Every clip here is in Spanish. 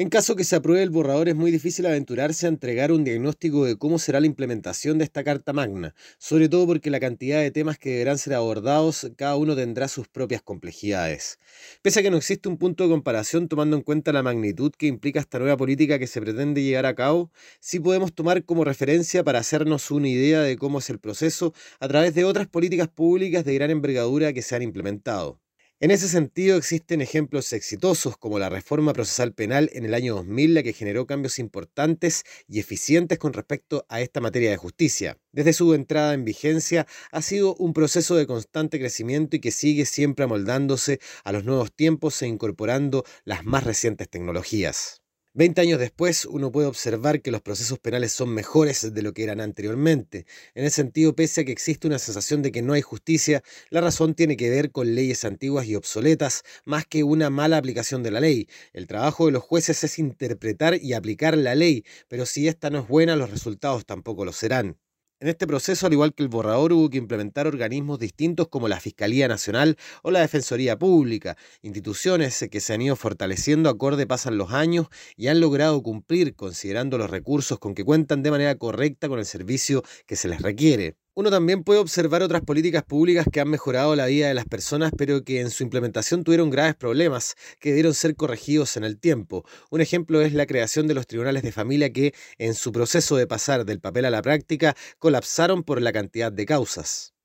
En caso que se apruebe el borrador es muy difícil aventurarse a entregar un diagnóstico de cómo será la implementación de esta Carta Magna, sobre todo porque la cantidad de temas que deberán ser abordados cada uno tendrá sus propias complejidades. Pese a que no existe un punto de comparación tomando en cuenta la magnitud que implica esta nueva política que se pretende llevar a cabo, sí podemos tomar como referencia para hacernos una idea de cómo es el proceso a través de otras políticas públicas de gran envergadura que se han implementado. En ese sentido, existen ejemplos exitosos como la reforma procesal penal en el año 2000, la que generó cambios importantes y eficientes con respecto a esta materia de justicia. Desde su entrada en vigencia, ha sido un proceso de constante crecimiento y que sigue siempre amoldándose a los nuevos tiempos e incorporando las más recientes tecnologías. Veinte años después, uno puede observar que los procesos penales son mejores de lo que eran anteriormente. En ese sentido, pese a que existe una sensación de que no hay justicia, la razón tiene que ver con leyes antiguas y obsoletas, más que una mala aplicación de la ley. El trabajo de los jueces es interpretar y aplicar la ley, pero si esta no es buena, los resultados tampoco lo serán. En este proceso, al igual que el borrador, hubo que implementar organismos distintos como la Fiscalía Nacional o la Defensoría Pública, instituciones que se han ido fortaleciendo acorde pasan los años y han logrado cumplir considerando los recursos con que cuentan de manera correcta con el servicio que se les requiere. Uno también puede observar otras políticas públicas que han mejorado la vida de las personas, pero que en su implementación tuvieron graves problemas que debieron ser corregidos en el tiempo. Un ejemplo es la creación de los tribunales de familia que, en su proceso de pasar del papel a la práctica, colapsaron por la cantidad de causas.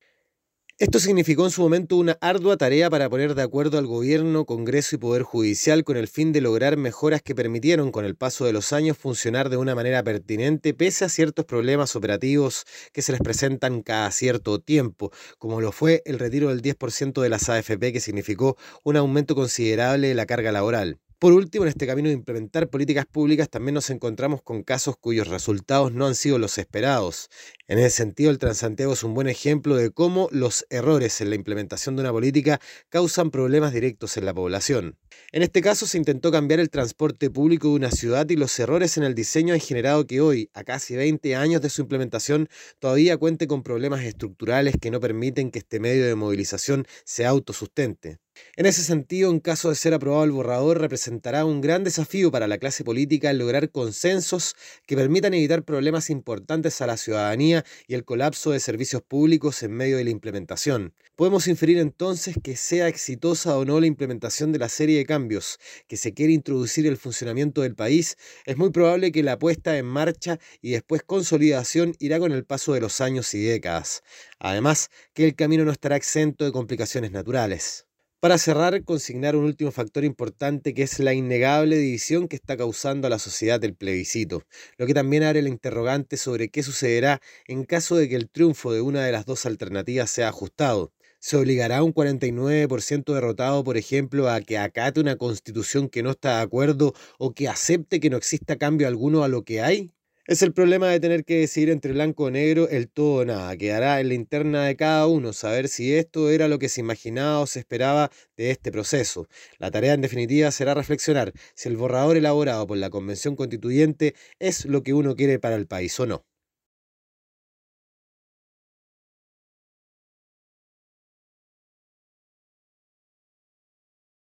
Esto significó en su momento una ardua tarea para poner de acuerdo al gobierno, Congreso y Poder Judicial con el fin de lograr mejoras que permitieron con el paso de los años funcionar de una manera pertinente pese a ciertos problemas operativos que se les presentan cada cierto tiempo, como lo fue el retiro del 10% de las AFP que significó un aumento considerable de la carga laboral. Por último, en este camino de implementar políticas públicas también nos encontramos con casos cuyos resultados no han sido los esperados. En ese sentido, el Transantiago es un buen ejemplo de cómo los errores en la implementación de una política causan problemas directos en la población. En este caso se intentó cambiar el transporte público de una ciudad y los errores en el diseño han generado que hoy, a casi 20 años de su implementación, todavía cuente con problemas estructurales que no permiten que este medio de movilización se autosustente. En ese sentido, en caso de ser aprobado el borrador, representará un gran desafío para la clase política el lograr consensos que permitan evitar problemas importantes a la ciudadanía y el colapso de servicios públicos en medio de la implementación. Podemos inferir entonces que sea exitosa o no la implementación de la serie de cambios que se quiere introducir el funcionamiento del país, es muy probable que la puesta en marcha y después consolidación irá con el paso de los años y décadas. Además, que el camino no estará exento de complicaciones naturales. Para cerrar, consignar un último factor importante que es la innegable división que está causando a la sociedad el plebiscito, lo que también abre la interrogante sobre qué sucederá en caso de que el triunfo de una de las dos alternativas sea ajustado. ¿Se obligará a un 49% derrotado, por ejemplo, a que acate una constitución que no está de acuerdo o que acepte que no exista cambio alguno a lo que hay? Es el problema de tener que decidir entre blanco o negro, el todo o nada. Quedará en la interna de cada uno saber si esto era lo que se imaginaba o se esperaba de este proceso. La tarea en definitiva será reflexionar si el borrador elaborado por la Convención Constituyente es lo que uno quiere para el país o no.